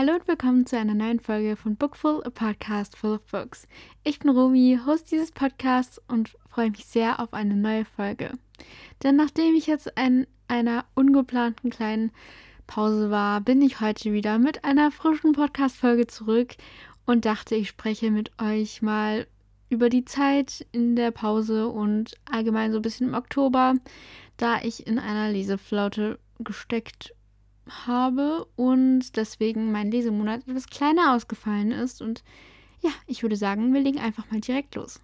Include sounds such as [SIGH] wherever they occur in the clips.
Hallo und willkommen zu einer neuen Folge von Bookful, a Podcast full of books. Ich bin Romi, Host dieses Podcasts und freue mich sehr auf eine neue Folge. Denn nachdem ich jetzt in einer ungeplanten kleinen Pause war, bin ich heute wieder mit einer frischen Podcast-Folge zurück und dachte, ich spreche mit euch mal über die Zeit in der Pause und allgemein so ein bisschen im Oktober, da ich in einer Leseflaute gesteckt habe und deswegen mein Lesemonat etwas kleiner ausgefallen ist. Und ja, ich würde sagen, wir legen einfach mal direkt los.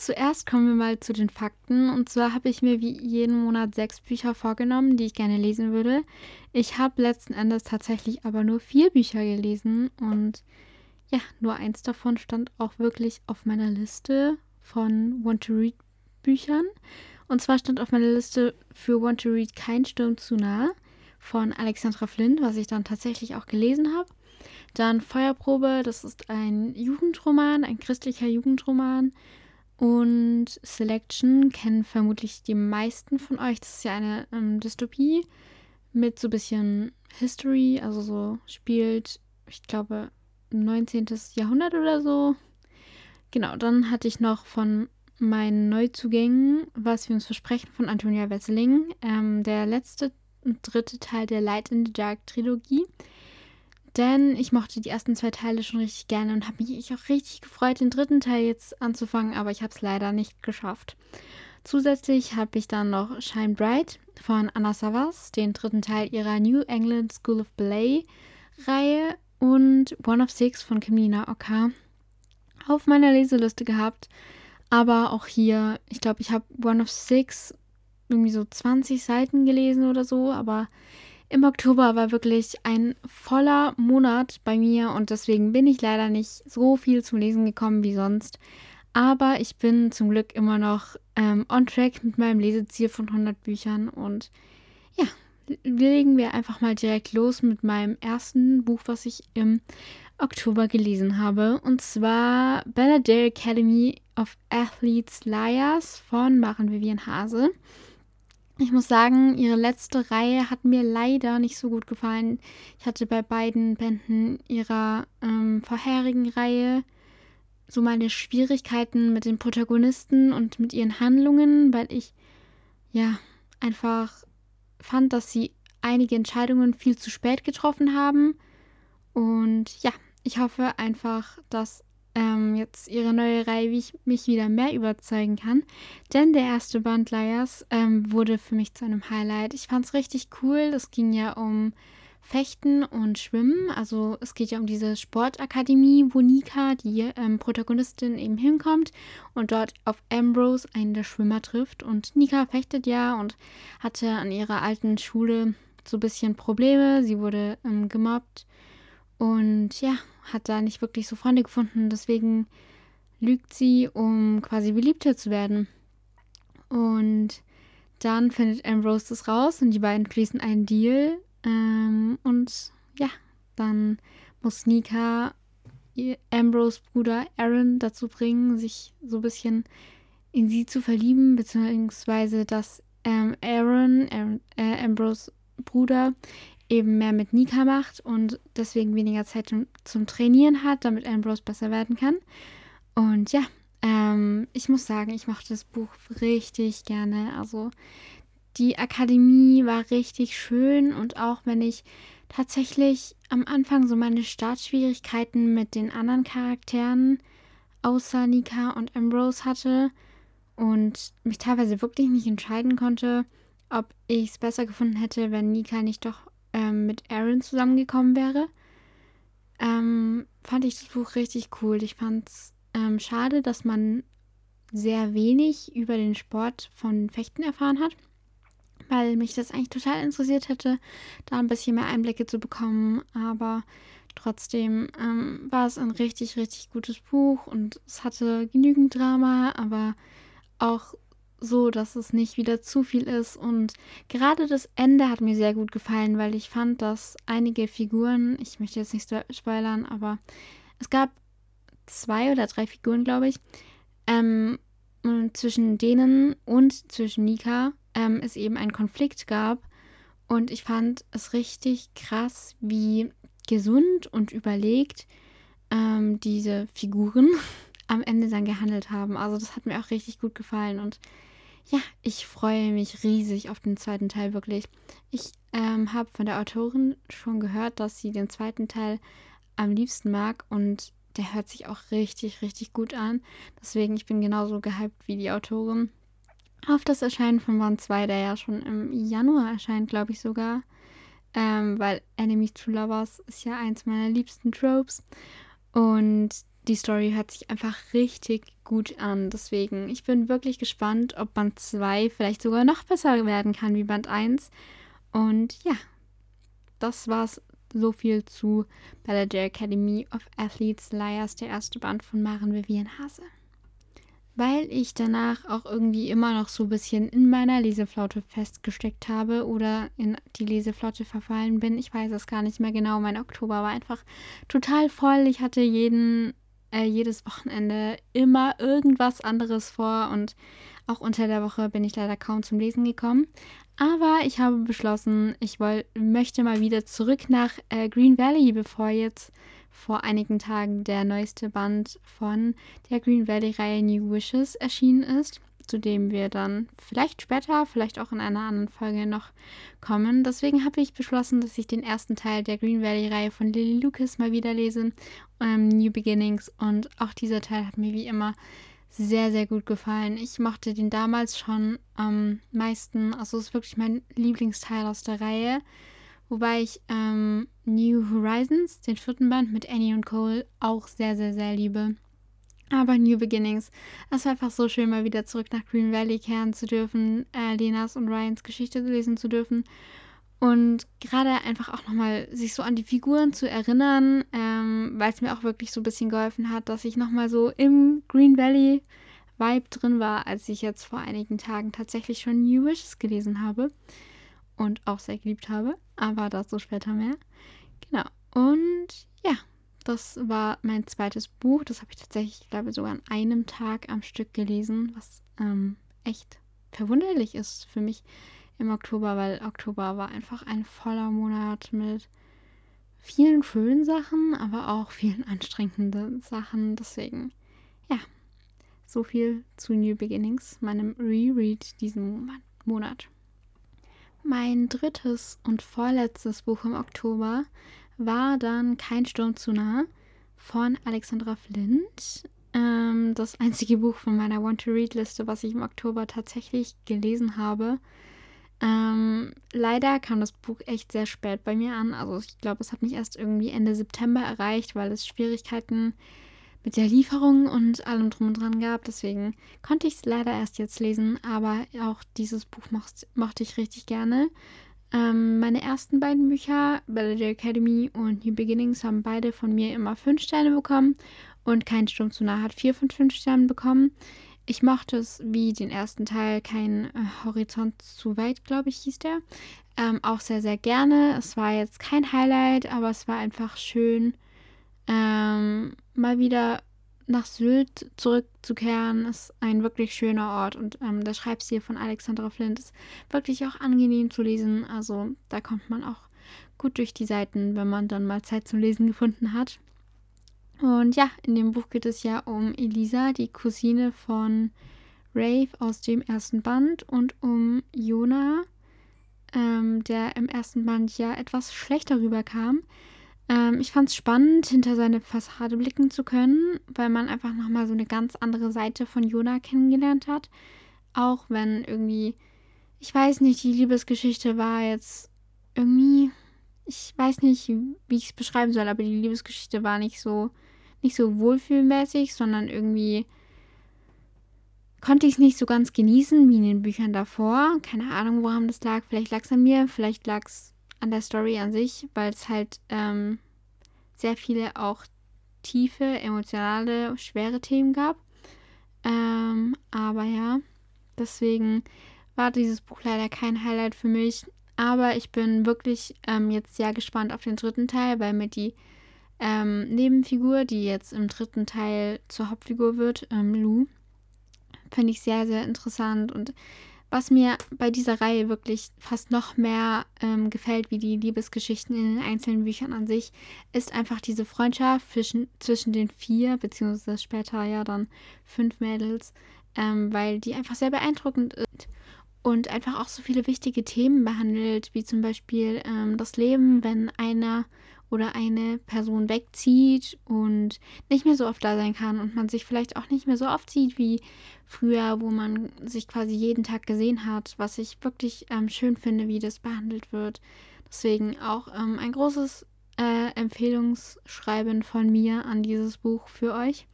Zuerst kommen wir mal zu den Fakten. Und zwar habe ich mir wie jeden Monat sechs Bücher vorgenommen, die ich gerne lesen würde. Ich habe letzten Endes tatsächlich aber nur vier Bücher gelesen. Und ja, nur eins davon stand auch wirklich auf meiner Liste von Want to Read Büchern. Und zwar stand auf meiner Liste für Want to Read kein Sturm zu nah von Alexandra Flint, was ich dann tatsächlich auch gelesen habe. Dann Feuerprobe, das ist ein Jugendroman, ein christlicher Jugendroman. Und Selection kennen vermutlich die meisten von euch. Das ist ja eine ähm, Dystopie mit so ein bisschen History, also so spielt, ich glaube, 19. Jahrhundert oder so. Genau, dann hatte ich noch von meinen Neuzugängen, was wir uns versprechen, von Antonia Wesseling. Ähm, der letzte dritte Teil der Light in the Dark Trilogie. Denn ich mochte die ersten zwei Teile schon richtig gerne und habe mich auch richtig gefreut, den dritten Teil jetzt anzufangen, aber ich habe es leider nicht geschafft. Zusätzlich habe ich dann noch Shine Bright von Anna Savas, den dritten Teil ihrer New England School of Ballet Reihe und One of Six von Kimina Oka auf meiner Leseliste gehabt. Aber auch hier, ich glaube, ich habe One of Six irgendwie so 20 Seiten gelesen oder so, aber im Oktober war wirklich ein voller Monat bei mir und deswegen bin ich leider nicht so viel zum Lesen gekommen wie sonst. Aber ich bin zum Glück immer noch ähm, on track mit meinem Leseziel von 100 Büchern und ja, legen wir einfach mal direkt los mit meinem ersten Buch, was ich im Oktober gelesen habe. Und zwar Benedict Academy of Athletes Liars von Maren Vivian Hase. Ich muss sagen, ihre letzte Reihe hat mir leider nicht so gut gefallen. Ich hatte bei beiden Bänden ihrer ähm, vorherigen Reihe so meine Schwierigkeiten mit den Protagonisten und mit ihren Handlungen, weil ich ja einfach fand, dass sie einige Entscheidungen viel zu spät getroffen haben. Und ja, ich hoffe einfach, dass ähm, jetzt ihre neue Reihe, wie ich mich wieder mehr überzeugen kann. Denn der erste Band Liars ähm, wurde für mich zu einem Highlight. Ich fand es richtig cool. Es ging ja um Fechten und Schwimmen. Also es geht ja um diese Sportakademie, wo Nika, die ähm, Protagonistin, eben hinkommt und dort auf Ambrose, einen der Schwimmer, trifft. Und Nika fechtet ja und hatte an ihrer alten Schule so ein bisschen Probleme. Sie wurde ähm, gemobbt und ja, hat da nicht wirklich so Freunde gefunden. Deswegen lügt sie, um quasi beliebter zu werden. Und dann findet Ambrose das raus und die beiden schließen einen Deal. Ähm, und ja, dann muss Nika Ambrose Bruder Aaron dazu bringen, sich so ein bisschen in sie zu verlieben, beziehungsweise dass ähm, Aaron, Aaron äh, Ambrose Bruder, eben mehr mit Nika macht und deswegen weniger Zeit zum, zum Trainieren hat, damit Ambrose besser werden kann. Und ja, ähm, ich muss sagen, ich mochte das Buch richtig gerne. Also die Akademie war richtig schön und auch wenn ich tatsächlich am Anfang so meine Startschwierigkeiten mit den anderen Charakteren außer Nika und Ambrose hatte und mich teilweise wirklich nicht entscheiden konnte, ob ich es besser gefunden hätte, wenn Nika nicht doch ähm, mit Aaron zusammengekommen wäre, ähm, fand ich das Buch richtig cool. Ich fand es ähm, schade, dass man sehr wenig über den Sport von Fechten erfahren hat, weil mich das eigentlich total interessiert hätte, da ein bisschen mehr Einblicke zu bekommen. Aber trotzdem ähm, war es ein richtig, richtig gutes Buch und es hatte genügend Drama, aber auch so, dass es nicht wieder zu viel ist. Und gerade das Ende hat mir sehr gut gefallen, weil ich fand, dass einige Figuren, ich möchte jetzt nicht spoilern, aber es gab zwei oder drei Figuren, glaube ich, ähm, zwischen denen und zwischen Nika ähm, es eben einen Konflikt gab. Und ich fand es richtig krass, wie gesund und überlegt ähm, diese Figuren [LAUGHS] am Ende dann gehandelt haben. Also das hat mir auch richtig gut gefallen und ja, ich freue mich riesig auf den zweiten Teil, wirklich. Ich ähm, habe von der Autorin schon gehört, dass sie den zweiten Teil am liebsten mag und der hört sich auch richtig, richtig gut an. Deswegen, ich bin genauso gehypt wie die Autorin auf das Erscheinen von Band 2, der ja schon im Januar erscheint, glaube ich sogar. Ähm, weil Enemies to Lovers ist ja eins meiner liebsten Tropes. Und die Story hört sich einfach richtig gut an. Deswegen, ich bin wirklich gespannt, ob Band 2 vielleicht sogar noch besser werden kann wie Band 1. Und ja, das war's so viel zu Balladier Academy of Athletes Liars, der erste Band von Maren Vivian Hase. Weil ich danach auch irgendwie immer noch so ein bisschen in meiner Leseflaute festgesteckt habe oder in die Leseflaute verfallen bin. Ich weiß es gar nicht mehr genau. Mein Oktober war einfach total voll. Ich hatte jeden äh, jedes Wochenende immer irgendwas anderes vor und auch unter der Woche bin ich leider kaum zum Lesen gekommen. Aber ich habe beschlossen, ich woll, möchte mal wieder zurück nach äh, Green Valley, bevor jetzt vor einigen Tagen der neueste Band von der Green Valley-Reihe New Wishes erschienen ist zu dem wir dann vielleicht später, vielleicht auch in einer anderen Folge noch kommen. Deswegen habe ich beschlossen, dass ich den ersten Teil der Green Valley-Reihe von Lily Lucas mal wieder lese, ähm, New Beginnings. Und auch dieser Teil hat mir wie immer sehr, sehr gut gefallen. Ich mochte den damals schon am meisten. Also ist wirklich mein Lieblingsteil aus der Reihe. Wobei ich ähm, New Horizons, den vierten Band mit Annie und Cole, auch sehr, sehr, sehr liebe. Aber New Beginnings. Es war einfach so schön, mal wieder zurück nach Green Valley kehren zu dürfen, äh, Lenas und Ryans Geschichte lesen zu dürfen. Und gerade einfach auch nochmal sich so an die Figuren zu erinnern, ähm, weil es mir auch wirklich so ein bisschen geholfen hat, dass ich nochmal so im Green Valley Vibe drin war, als ich jetzt vor einigen Tagen tatsächlich schon New Wishes gelesen habe und auch sehr geliebt habe. Aber dazu später mehr. Genau. Und ja, das war mein zweites Buch. Das habe ich tatsächlich, ich glaube, sogar an einem Tag am Stück gelesen, was ähm, echt verwunderlich ist für mich im Oktober, weil Oktober war einfach ein voller Monat mit vielen schönen Sachen, aber auch vielen [LAUGHS] anstrengenden Sachen. Deswegen, ja, so viel zu New Beginnings, meinem Reread diesen Monat. Mein drittes und vorletztes Buch im Oktober war dann Kein Sturm zu nah von Alexandra Flint. Ähm, das einzige Buch von meiner Want-to-Read-Liste, was ich im Oktober tatsächlich gelesen habe. Ähm, leider kam das Buch echt sehr spät bei mir an. Also ich glaube, es hat mich erst irgendwie Ende September erreicht, weil es Schwierigkeiten mit der Lieferung und allem drum und dran gab. Deswegen konnte ich es leider erst jetzt lesen, aber auch dieses Buch mochte ich richtig gerne. Ähm, meine ersten beiden Bücher, Ballad Academy und New Beginnings, haben beide von mir immer fünf Sterne bekommen und Kein Sturm zu nah hat vier von fünf Sternen bekommen. Ich mochte es wie den ersten Teil, kein äh, Horizont zu weit, glaube ich, hieß der. Ähm, auch sehr, sehr gerne. Es war jetzt kein Highlight, aber es war einfach schön, ähm, mal wieder nach Sylt zurückzukehren, ist ein wirklich schöner Ort und ähm, der Schreibstil von Alexandra Flint ist wirklich auch angenehm zu lesen. Also da kommt man auch gut durch die Seiten, wenn man dann mal Zeit zum Lesen gefunden hat. Und ja, in dem Buch geht es ja um Elisa, die Cousine von Rave aus dem ersten Band und um Jonah, ähm, der im ersten Band ja etwas schlechter rüberkam. Ähm, ich fand es spannend, hinter seine Fassade blicken zu können, weil man einfach nochmal so eine ganz andere Seite von Jonah kennengelernt hat. Auch wenn irgendwie, ich weiß nicht, die Liebesgeschichte war jetzt irgendwie, ich weiß nicht, wie ich es beschreiben soll, aber die Liebesgeschichte war nicht so, nicht so wohlfühlmäßig, sondern irgendwie konnte ich es nicht so ganz genießen wie in den Büchern davor. Keine Ahnung, woran das lag. Vielleicht lag es an mir, vielleicht lag es an der Story an sich, weil es halt ähm, sehr viele auch tiefe, emotionale, schwere Themen gab. Ähm, aber ja, deswegen war dieses Buch leider kein Highlight für mich. Aber ich bin wirklich ähm, jetzt sehr gespannt auf den dritten Teil, weil mir die ähm, Nebenfigur, die jetzt im dritten Teil zur Hauptfigur wird, ähm, Lou, finde ich sehr, sehr interessant. Und was mir bei dieser Reihe wirklich fast noch mehr ähm, gefällt, wie die Liebesgeschichten in den einzelnen Büchern an sich, ist einfach diese Freundschaft zwischen, zwischen den vier, beziehungsweise später ja dann fünf Mädels, ähm, weil die einfach sehr beeindruckend ist und einfach auch so viele wichtige Themen behandelt, wie zum Beispiel ähm, das Leben, wenn einer oder eine Person wegzieht und nicht mehr so oft da sein kann und man sich vielleicht auch nicht mehr so oft sieht wie früher, wo man sich quasi jeden Tag gesehen hat, was ich wirklich ähm, schön finde, wie das behandelt wird. Deswegen auch ähm, ein großes äh, Empfehlungsschreiben von mir an dieses Buch für euch.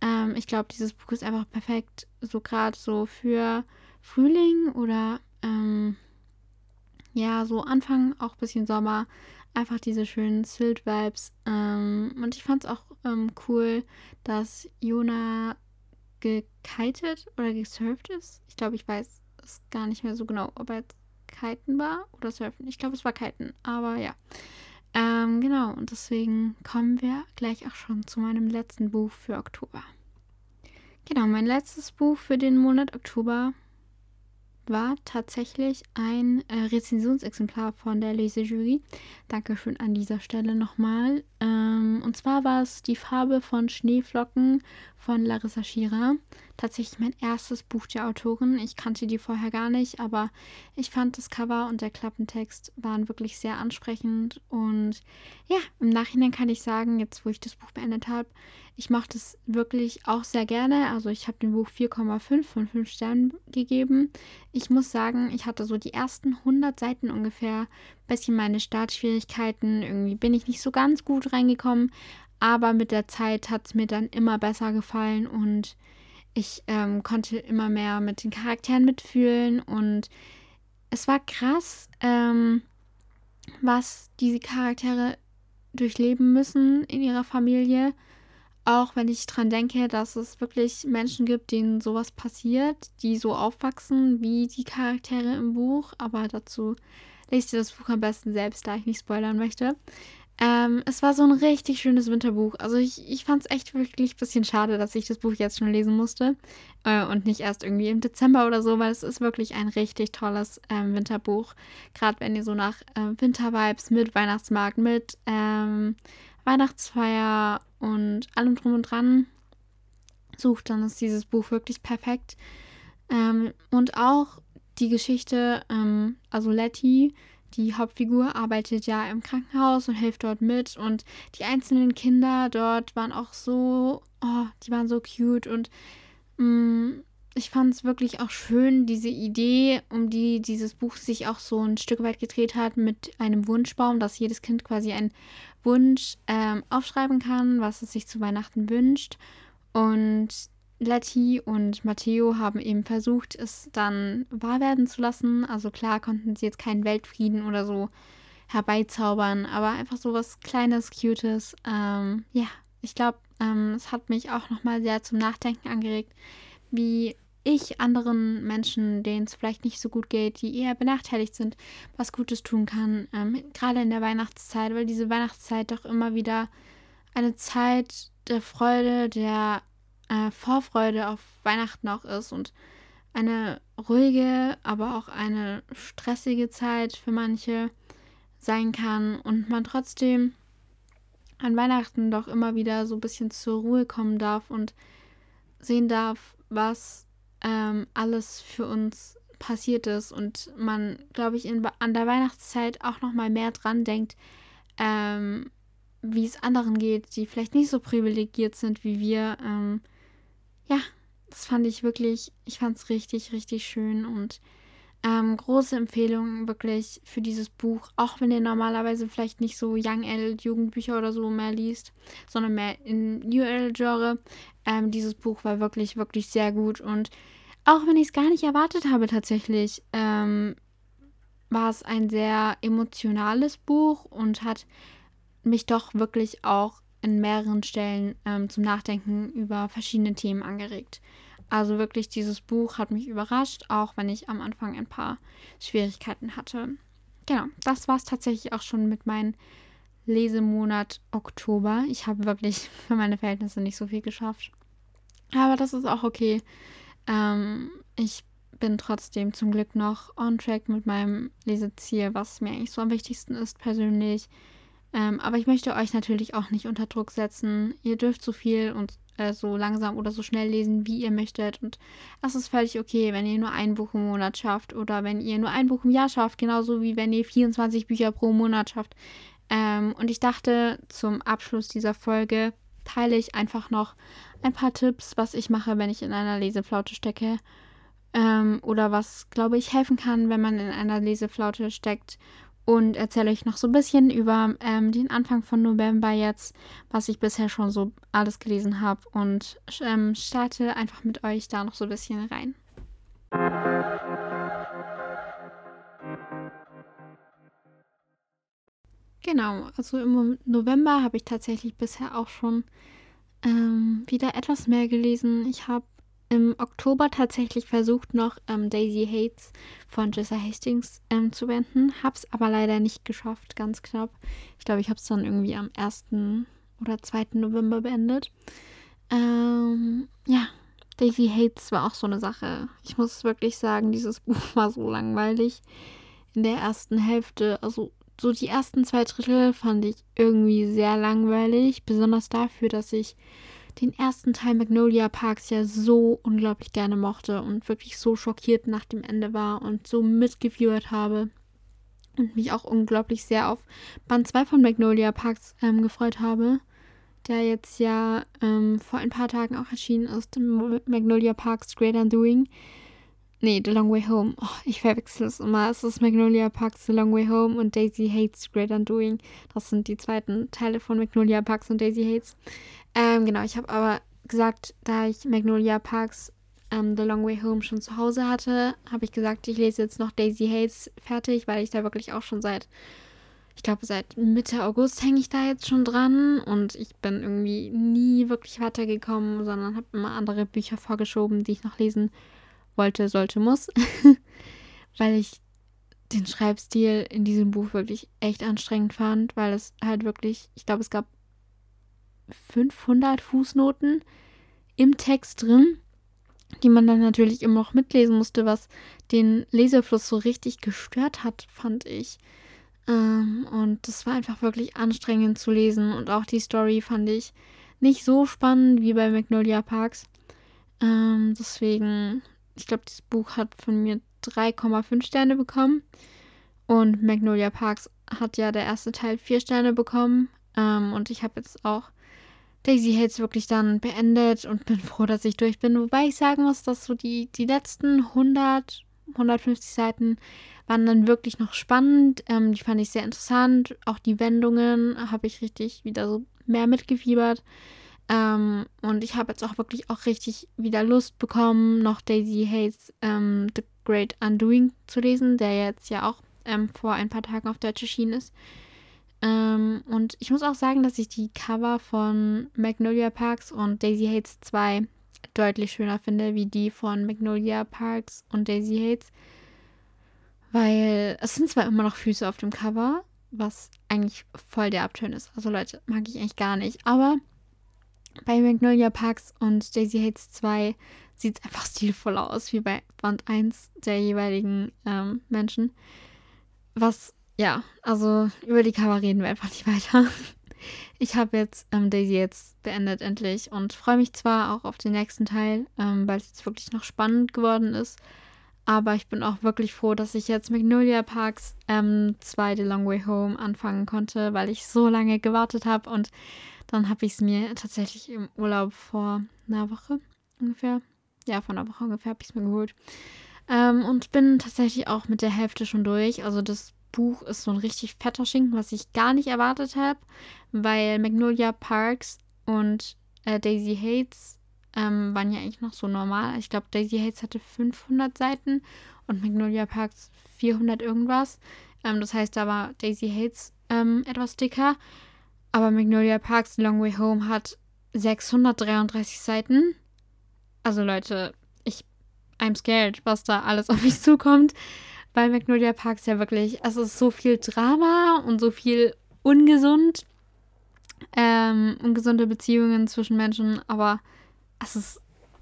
Ähm, ich glaube, dieses Buch ist einfach perfekt, so gerade so für Frühling oder ähm, ja, so Anfang, auch ein bisschen Sommer einfach diese schönen Sylt-Vibes. Ähm, und ich fand es auch ähm, cool, dass Jona gekitet oder gesurft ist. Ich glaube, ich weiß es gar nicht mehr so genau, ob er jetzt kiten war oder surfen. Ich glaube, es war kiten, aber ja. Ähm, genau, und deswegen kommen wir gleich auch schon zu meinem letzten Buch für Oktober. Genau, mein letztes Buch für den Monat Oktober war tatsächlich ein äh, Rezensionsexemplar von der Lesejury. Dankeschön an dieser Stelle nochmal. Ähm, und zwar war es Die Farbe von Schneeflocken von Larissa Schira. Tatsächlich mein erstes Buch der Autorin. Ich kannte die vorher gar nicht, aber ich fand das Cover und der Klappentext waren wirklich sehr ansprechend. Und ja, im Nachhinein kann ich sagen, jetzt wo ich das Buch beendet habe, ich mochte es wirklich auch sehr gerne. Also ich habe dem Buch 4,5 von 5 Sternen gegeben. Ich muss sagen, ich hatte so die ersten 100 Seiten ungefähr bisschen meine Startschwierigkeiten. Irgendwie bin ich nicht so ganz gut reingekommen. Aber mit der Zeit hat es mir dann immer besser gefallen und ich ähm, konnte immer mehr mit den Charakteren mitfühlen. Und es war krass, ähm, was diese Charaktere durchleben müssen in ihrer Familie auch wenn ich dran denke, dass es wirklich Menschen gibt, denen sowas passiert, die so aufwachsen wie die Charaktere im Buch. Aber dazu lest ihr das Buch am besten selbst, da ich nicht spoilern möchte. Ähm, es war so ein richtig schönes Winterbuch. Also ich, ich fand es echt wirklich ein bisschen schade, dass ich das Buch jetzt schon lesen musste. Äh, und nicht erst irgendwie im Dezember oder so, weil es ist wirklich ein richtig tolles ähm, Winterbuch. Gerade wenn ihr so nach äh, Wintervibes mit Weihnachtsmarkt, mit ähm, Weihnachtsfeier und allem drum und dran sucht, dann ist dieses Buch wirklich perfekt. Ähm, und auch die Geschichte, ähm, also Letty, die Hauptfigur, arbeitet ja im Krankenhaus und hilft dort mit. Und die einzelnen Kinder dort waren auch so, oh, die waren so cute und mh, mm, ich fand es wirklich auch schön, diese Idee, um die dieses Buch sich auch so ein Stück weit gedreht hat, mit einem Wunschbaum, dass jedes Kind quasi einen Wunsch ähm, aufschreiben kann, was es sich zu Weihnachten wünscht. Und Letty und Matteo haben eben versucht, es dann wahr werden zu lassen. Also klar konnten sie jetzt keinen Weltfrieden oder so herbeizaubern, aber einfach so was Kleines, Cutes. Ähm, ja, ich glaube, ähm, es hat mich auch nochmal sehr zum Nachdenken angeregt, wie ich anderen Menschen, denen es vielleicht nicht so gut geht, die eher benachteiligt sind, was Gutes tun kann. Ähm, gerade in der Weihnachtszeit, weil diese Weihnachtszeit doch immer wieder eine Zeit der Freude, der äh, Vorfreude auf Weihnachten auch ist und eine ruhige, aber auch eine stressige Zeit für manche sein kann und man trotzdem an Weihnachten doch immer wieder so ein bisschen zur Ruhe kommen darf und sehen darf, was ähm, alles für uns passiert ist und man, glaube ich, in, an der Weihnachtszeit auch noch mal mehr dran denkt, ähm, wie es anderen geht, die vielleicht nicht so privilegiert sind wie wir. Ähm, ja, das fand ich wirklich, ich fand es richtig, richtig schön und ähm, große Empfehlung wirklich für dieses Buch, auch wenn ihr normalerweise vielleicht nicht so Young Adult Jugendbücher oder so mehr liest, sondern mehr in New Adult Genre. Ähm, dieses Buch war wirklich, wirklich sehr gut und auch wenn ich es gar nicht erwartet habe tatsächlich, ähm, war es ein sehr emotionales Buch und hat mich doch wirklich auch in mehreren Stellen ähm, zum Nachdenken über verschiedene Themen angeregt. Also wirklich, dieses Buch hat mich überrascht, auch wenn ich am Anfang ein paar Schwierigkeiten hatte. Genau, das war es tatsächlich auch schon mit meinem Lesemonat Oktober. Ich habe wirklich für meine Verhältnisse nicht so viel geschafft. Aber das ist auch okay. Ähm, ich bin trotzdem zum Glück noch on track mit meinem Leseziel, was mir eigentlich so am wichtigsten ist persönlich. Ähm, aber ich möchte euch natürlich auch nicht unter Druck setzen. Ihr dürft so viel und äh, so langsam oder so schnell lesen, wie ihr möchtet. Und das ist völlig okay, wenn ihr nur ein Buch im Monat schafft oder wenn ihr nur ein Buch im Jahr schafft, genauso wie wenn ihr 24 Bücher pro Monat schafft. Ähm, und ich dachte, zum Abschluss dieser Folge teile ich einfach noch ein paar Tipps, was ich mache, wenn ich in einer Leseflaute stecke. Ähm, oder was, glaube ich, helfen kann, wenn man in einer Leseflaute steckt und erzähle euch noch so ein bisschen über ähm, den Anfang von November jetzt, was ich bisher schon so alles gelesen habe und ähm, starte einfach mit euch da noch so ein bisschen rein. Genau, also im November habe ich tatsächlich bisher auch schon ähm, wieder etwas mehr gelesen. Ich habe im Oktober tatsächlich versucht, noch ähm, Daisy Hates von Jessa Hastings ähm, zu wenden. Hab's aber leider nicht geschafft, ganz knapp. Ich glaube, ich habe es dann irgendwie am 1. oder 2. November beendet. Ähm, ja, Daisy Hates war auch so eine Sache. Ich muss wirklich sagen, dieses Buch war so langweilig. In der ersten Hälfte, also so die ersten zwei Drittel fand ich irgendwie sehr langweilig. Besonders dafür, dass ich den ersten Teil Magnolia Parks ja so unglaublich gerne mochte und wirklich so schockiert nach dem Ende war und so mitgeführt habe und mich auch unglaublich sehr auf Band 2 von Magnolia Parks ähm, gefreut habe, der jetzt ja ähm, vor ein paar Tagen auch erschienen ist, Magnolia Parks Great Undoing. Nee, The Long Way Home. Oh, ich verwechsel es immer. Es ist Magnolia Parks The Long Way Home und Daisy Hates Great Undoing. Das sind die zweiten Teile von Magnolia Parks und Daisy Hates. Ähm, genau, ich habe aber gesagt, da ich Magnolia Parks ähm, The Long Way Home schon zu Hause hatte, habe ich gesagt, ich lese jetzt noch Daisy Hates fertig, weil ich da wirklich auch schon seit, ich glaube, seit Mitte August hänge ich da jetzt schon dran und ich bin irgendwie nie wirklich weitergekommen, sondern habe immer andere Bücher vorgeschoben, die ich noch lesen wollte, sollte, muss, [LAUGHS] weil ich den Schreibstil in diesem Buch wirklich echt anstrengend fand, weil es halt wirklich, ich glaube, es gab 500 Fußnoten im Text drin, die man dann natürlich immer noch mitlesen musste, was den Lesefluss so richtig gestört hat, fand ich. Ähm, und das war einfach wirklich anstrengend zu lesen und auch die Story fand ich nicht so spannend wie bei Magnolia Parks. Ähm, deswegen, ich glaube, das Buch hat von mir 3,5 Sterne bekommen und Magnolia Parks hat ja der erste Teil 4 Sterne bekommen. Ähm, und ich habe jetzt auch Daisy Hates wirklich dann beendet und bin froh, dass ich durch bin. Wobei ich sagen muss, dass so die, die letzten 100, 150 Seiten waren dann wirklich noch spannend. Ähm, die fand ich sehr interessant. Auch die Wendungen habe ich richtig wieder so mehr mitgefiebert. Ähm, und ich habe jetzt auch wirklich auch richtig wieder Lust bekommen, noch Daisy Hates ähm, The Great Undoing zu lesen, der jetzt ja auch ähm, vor ein paar Tagen auf Deutsch erschienen ist. Ähm, und ich muss auch sagen, dass ich die Cover von Magnolia Parks und Daisy Hates 2 deutlich schöner finde, wie die von Magnolia Parks und Daisy Hates. Weil es sind zwar immer noch Füße auf dem Cover, was eigentlich voll der Abturn ist. Also Leute, mag ich eigentlich gar nicht. Aber bei Magnolia Parks und Daisy Hates 2 sieht es einfach stilvoll aus, wie bei Band 1 der jeweiligen ähm, Menschen. Was ja, also über die Cover reden wir einfach nicht weiter. [LAUGHS] Ich habe jetzt ähm, Daisy jetzt beendet endlich und freue mich zwar auch auf den nächsten Teil, ähm, weil es jetzt wirklich noch spannend geworden ist. Aber ich bin auch wirklich froh, dass ich jetzt Magnolia Parks 2 ähm, The Long Way Home anfangen konnte, weil ich so lange gewartet habe. Und dann habe ich es mir tatsächlich im Urlaub vor einer Woche ungefähr, ja, vor einer Woche ungefähr habe ich es mir geholt. Ähm, und bin tatsächlich auch mit der Hälfte schon durch. Also das Buch ist so ein richtig fetter Schinken, was ich gar nicht erwartet habe, weil Magnolia Parks und äh, Daisy Hates ähm, waren ja eigentlich noch so normal. Ich glaube, Daisy Hates hatte 500 Seiten und Magnolia Parks 400 irgendwas. Ähm, das heißt, da war Daisy Hates ähm, etwas dicker. Aber Magnolia Parks Long Way Home hat 633 Seiten. also Leute, ich, I'm scared, was da alles [LAUGHS] auf mich zukommt. Weil Magnolia Park ist ja wirklich, es ist so viel Drama und so viel ungesund. Ähm, ungesunde Beziehungen zwischen Menschen, aber es ist,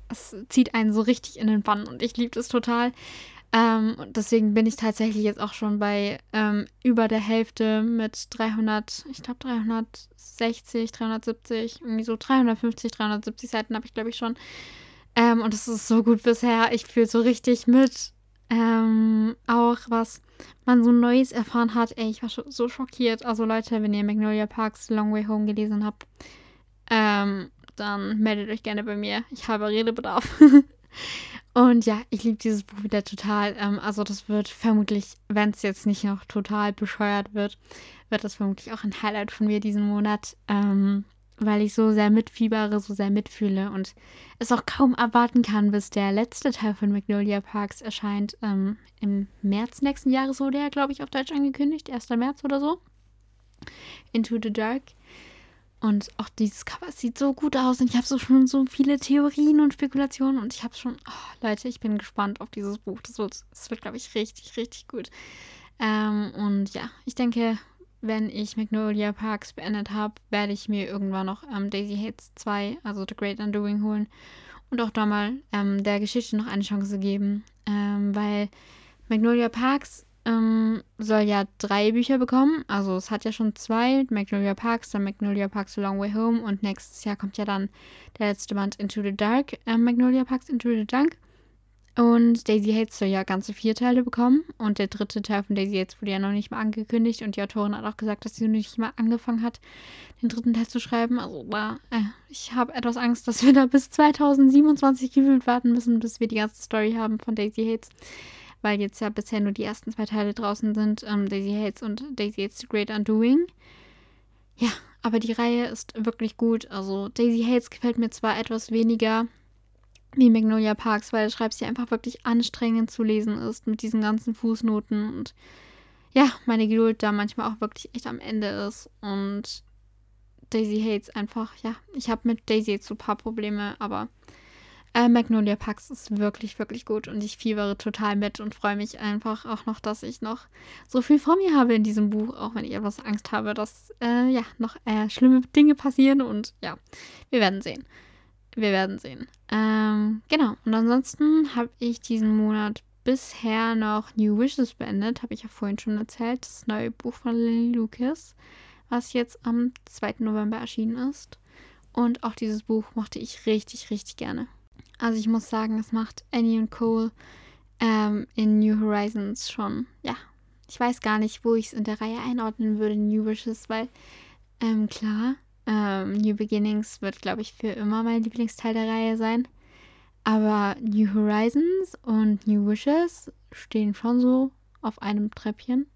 es zieht einen so richtig in den Bann und ich liebe das total. Ähm, deswegen bin ich tatsächlich jetzt auch schon bei ähm, über der Hälfte mit 300, ich glaube 360, 370, irgendwie so 350, 370 Seiten habe ich glaube ich schon. Ähm, und es ist so gut bisher. Ich fühle so richtig mit. Ähm, auch was man so Neues erfahren hat. Ey, ich war so schockiert. Also Leute, wenn ihr Magnolia Parks Long Way Home gelesen habt, ähm, dann meldet euch gerne bei mir. Ich habe Redebedarf. [LAUGHS] Und ja, ich liebe dieses Buch wieder total. Ähm, also das wird vermutlich, wenn es jetzt nicht noch total bescheuert wird, wird das vermutlich auch ein Highlight von mir diesen Monat, ähm, weil ich so sehr mitfiebere, so sehr mitfühle und es auch kaum erwarten kann, bis der letzte Teil von Magnolia Parks erscheint. Ähm, Im März nächsten Jahres wurde er, glaube ich, auf Deutsch angekündigt, 1. März oder so. Into the Dark. Und auch dieses Cover sieht so gut aus und ich habe so schon so viele Theorien und Spekulationen und ich habe schon, oh, Leute, ich bin gespannt auf dieses Buch. Das wird, wird glaube ich, richtig, richtig gut. Ähm, und ja, ich denke, wenn ich Magnolia Parks beendet habe, werde ich mir irgendwann noch ähm, Daisy Hates 2, also The Great Undoing, holen und auch da mal ähm, der Geschichte noch eine Chance geben, ähm, weil Magnolia Parks ähm, soll ja drei Bücher bekommen. Also es hat ja schon zwei, Magnolia Parks, dann Magnolia Parks A Long Way Home und nächstes Jahr kommt ja dann der letzte Band Into the Dark, äh, Magnolia Parks Into the Dark. Und Daisy Hates soll ja ganze vier Teile bekommen. Und der dritte Teil von Daisy Hates wurde ja noch nicht mal angekündigt. Und die Autorin hat auch gesagt, dass sie noch nicht mal angefangen hat, den dritten Teil zu schreiben. Also, äh, ich habe etwas Angst, dass wir da bis 2027 gefühlt warten müssen, bis wir die ganze Story haben von Daisy Hates weil jetzt ja bisher nur die ersten zwei Teile draußen sind, ähm, Daisy Hates und Daisy Hates The Great Undoing. Ja, aber die Reihe ist wirklich gut. Also Daisy Hates gefällt mir zwar etwas weniger wie Magnolia Parks, weil schreibt sie einfach wirklich anstrengend zu lesen ist mit diesen ganzen Fußnoten und ja, meine Geduld da manchmal auch wirklich echt am Ende ist und Daisy Hates einfach, ja, ich habe mit Daisy jetzt so ein paar Probleme, aber äh, Magnolia Pax ist wirklich, wirklich gut und ich fiebere total mit und freue mich einfach auch noch, dass ich noch so viel vor mir habe in diesem Buch, auch wenn ich etwas Angst habe, dass äh, ja noch äh, schlimme Dinge passieren und ja, wir werden sehen. Wir werden sehen. Ähm, genau. Und ansonsten habe ich diesen Monat bisher noch New Wishes beendet, habe ich ja vorhin schon erzählt. Das neue Buch von Lily Lucas, was jetzt am 2. November erschienen ist. Und auch dieses Buch mochte ich richtig, richtig gerne. Also ich muss sagen, es macht Annie und Cole ähm, in New Horizons schon, ja, ich weiß gar nicht, wo ich es in der Reihe einordnen würde, New Wishes, weil ähm, klar, ähm, New Beginnings wird, glaube ich, für immer mein Lieblingsteil der Reihe sein. Aber New Horizons und New Wishes stehen schon so auf einem Treppchen.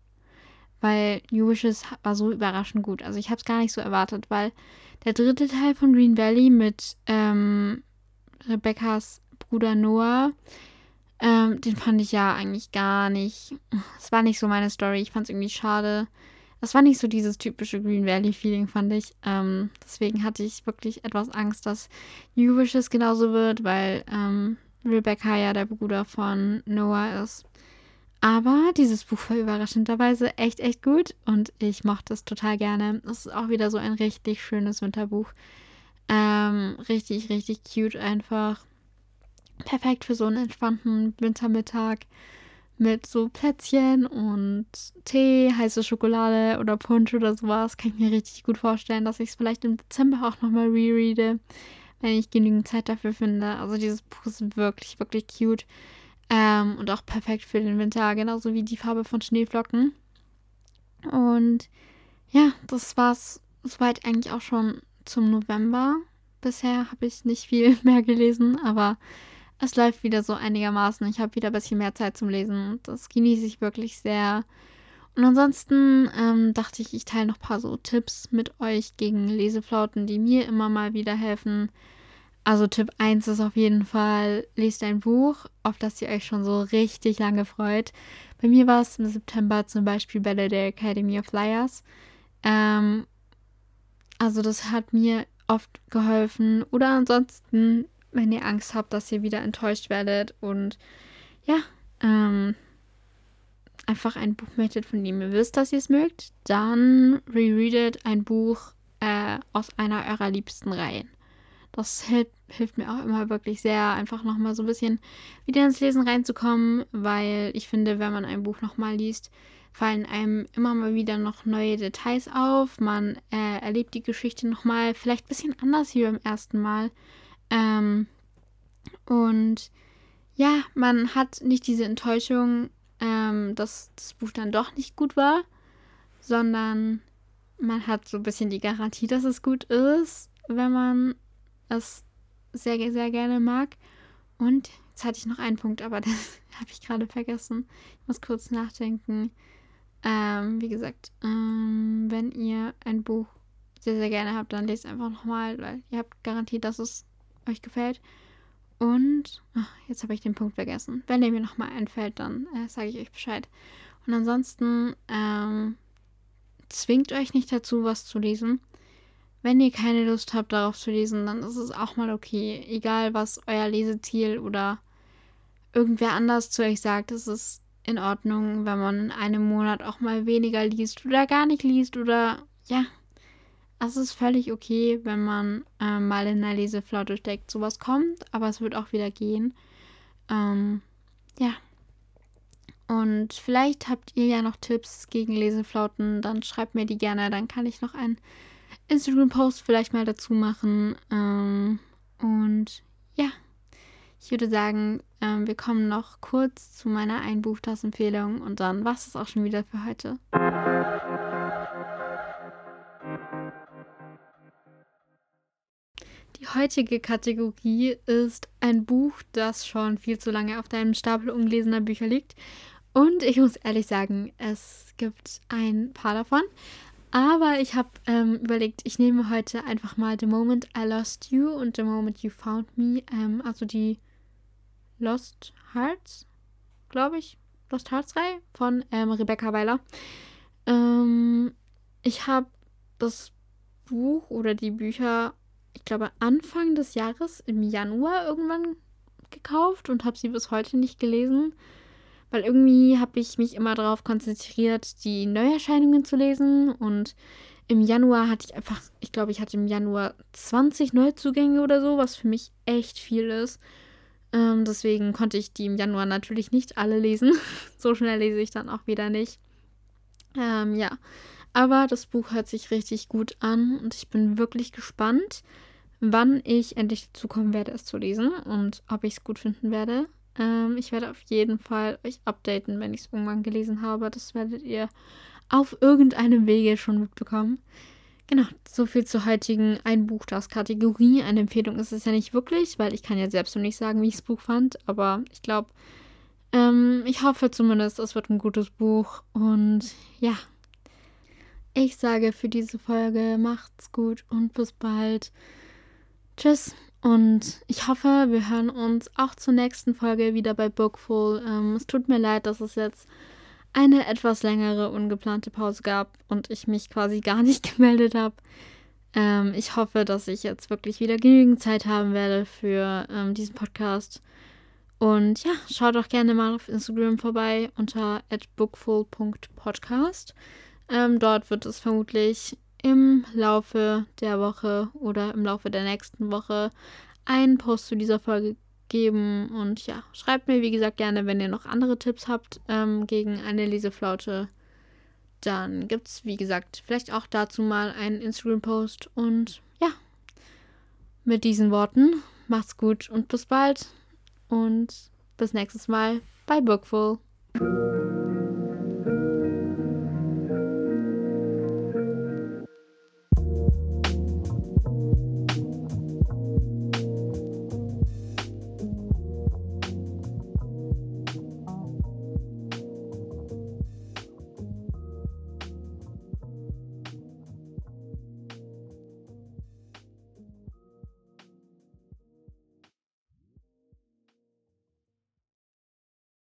Weil New Wishes war so überraschend gut. Also ich habe es gar nicht so erwartet, weil der dritte Teil von Green Valley mit ähm, Rebecca's Bruder Noah. Ähm, den fand ich ja eigentlich gar nicht. Es war nicht so meine Story. Ich fand es irgendwie schade. Es war nicht so dieses typische Green Valley-Feeling, fand ich. Ähm, deswegen hatte ich wirklich etwas Angst, dass New Wishes genauso wird, weil ähm, Rebecca ja der Bruder von Noah ist. Aber dieses Buch war überraschenderweise echt, echt gut und ich mochte es total gerne. Es ist auch wieder so ein richtig schönes Winterbuch. Ähm, richtig, richtig cute einfach. Perfekt für so einen entspannten Wintermittag mit so Plätzchen und Tee, heiße Schokolade oder Punsch oder sowas. Kann ich mir richtig gut vorstellen, dass ich es vielleicht im Dezember auch nochmal rereade, wenn ich genügend Zeit dafür finde. Also dieses Buch ist wirklich, wirklich cute. Ähm, und auch perfekt für den Winter, genauso wie die Farbe von Schneeflocken. Und ja, das war's soweit eigentlich auch schon zum November. Bisher habe ich nicht viel [LAUGHS] mehr gelesen, aber es läuft wieder so einigermaßen. Ich habe wieder ein bisschen mehr Zeit zum Lesen. Das genieße ich wirklich sehr. Und ansonsten ähm, dachte ich, ich teile noch ein paar so Tipps mit euch gegen Leseflauten, die mir immer mal wieder helfen. Also Tipp 1 ist auf jeden Fall, lest ein Buch, auf das ihr euch schon so richtig lange freut. Bei mir war es im September zum Beispiel Bella der Academy of Liars. Ähm, also das hat mir oft geholfen. Oder ansonsten wenn ihr Angst habt, dass ihr wieder enttäuscht werdet und ja, ähm, einfach ein Buch möchtet, von dem ihr wisst, dass ihr es mögt, dann rereadet ein Buch äh, aus einer eurer liebsten Reihen. Das hilft, hilft mir auch immer wirklich sehr, einfach nochmal so ein bisschen wieder ins Lesen reinzukommen, weil ich finde, wenn man ein Buch nochmal liest, fallen einem immer mal wieder noch neue Details auf. Man äh, erlebt die Geschichte nochmal vielleicht ein bisschen anders wie beim ersten Mal. Ähm, und ja, man hat nicht diese Enttäuschung, ähm, dass das Buch dann doch nicht gut war, sondern man hat so ein bisschen die Garantie, dass es gut ist, wenn man es sehr, sehr gerne mag. Und jetzt hatte ich noch einen Punkt, aber [LAUGHS] das habe ich gerade vergessen. Ich muss kurz nachdenken. Ähm, wie gesagt, ähm, wenn ihr ein Buch sehr, sehr gerne habt, dann lest einfach nochmal, weil ihr habt Garantie, dass es euch gefällt. Und ach, jetzt habe ich den Punkt vergessen. Wenn der mir nochmal einfällt, dann äh, sage ich euch Bescheid. Und ansonsten ähm, zwingt euch nicht dazu, was zu lesen. Wenn ihr keine Lust habt, darauf zu lesen, dann ist es auch mal okay. Egal, was euer Leseziel oder irgendwer anders zu euch sagt, es ist in Ordnung, wenn man in einem Monat auch mal weniger liest oder gar nicht liest oder ja, es ist völlig okay, wenn man äh, mal in der Leseflaute steckt. Sowas kommt, aber es wird auch wieder gehen. Ähm, ja. Und vielleicht habt ihr ja noch Tipps gegen Leseflauten, dann schreibt mir die gerne, dann kann ich noch einen Instagram-Post vielleicht mal dazu machen. Ähm, und ich würde sagen, ähm, wir kommen noch kurz zu meiner Einbuchtagsempfehlung und dann war es auch schon wieder für heute. Die heutige Kategorie ist ein Buch, das schon viel zu lange auf deinem Stapel ungelesener Bücher liegt. Und ich muss ehrlich sagen, es gibt ein paar davon. Aber ich habe ähm, überlegt, ich nehme heute einfach mal The Moment I Lost You und The Moment You Found Me, ähm, also die Lost Hearts, glaube ich, Lost Hearts Reihe von ähm, Rebecca Weiler. Ähm, ich habe das Buch oder die Bücher, ich glaube, Anfang des Jahres im Januar irgendwann gekauft und habe sie bis heute nicht gelesen. Weil irgendwie habe ich mich immer darauf konzentriert, die Neuerscheinungen zu lesen. Und im Januar hatte ich einfach, ich glaube, ich hatte im Januar 20 Neuzugänge oder so, was für mich echt viel ist. Ähm, deswegen konnte ich die im Januar natürlich nicht alle lesen. [LAUGHS] so schnell lese ich dann auch wieder nicht. Ähm, ja, aber das Buch hört sich richtig gut an und ich bin wirklich gespannt, wann ich endlich dazu kommen werde, es zu lesen und ob ich es gut finden werde. Ähm, ich werde auf jeden Fall euch updaten, wenn ich es irgendwann gelesen habe. Das werdet ihr auf irgendeinem Wege schon mitbekommen. Genau, so viel zur heutigen Einbuchtags-Kategorie. Eine Empfehlung ist es ja nicht wirklich, weil ich kann ja selbst noch nicht sagen, wie ich das Buch fand. Aber ich glaube, ähm, ich hoffe zumindest, es wird ein gutes Buch. Und ja, ich sage für diese Folge, macht's gut und bis bald. Tschüss. Und ich hoffe, wir hören uns auch zur nächsten Folge wieder bei Bookful. Ähm, es tut mir leid, dass es jetzt eine etwas längere ungeplante Pause gab und ich mich quasi gar nicht [LAUGHS] gemeldet habe. Ähm, ich hoffe, dass ich jetzt wirklich wieder genügend Zeit haben werde für ähm, diesen Podcast. Und ja, schaut auch gerne mal auf Instagram vorbei unter bookful.podcast. Ähm, dort wird es vermutlich im Laufe der Woche oder im Laufe der nächsten Woche einen Post zu dieser Folge geben. Und ja, schreibt mir, wie gesagt, gerne, wenn ihr noch andere Tipps habt ähm, gegen eine Leseflaute. Dann gibt es, wie gesagt, vielleicht auch dazu mal einen Instagram-Post. Und ja, mit diesen Worten, macht's gut und bis bald. Und bis nächstes Mal bei Bookful.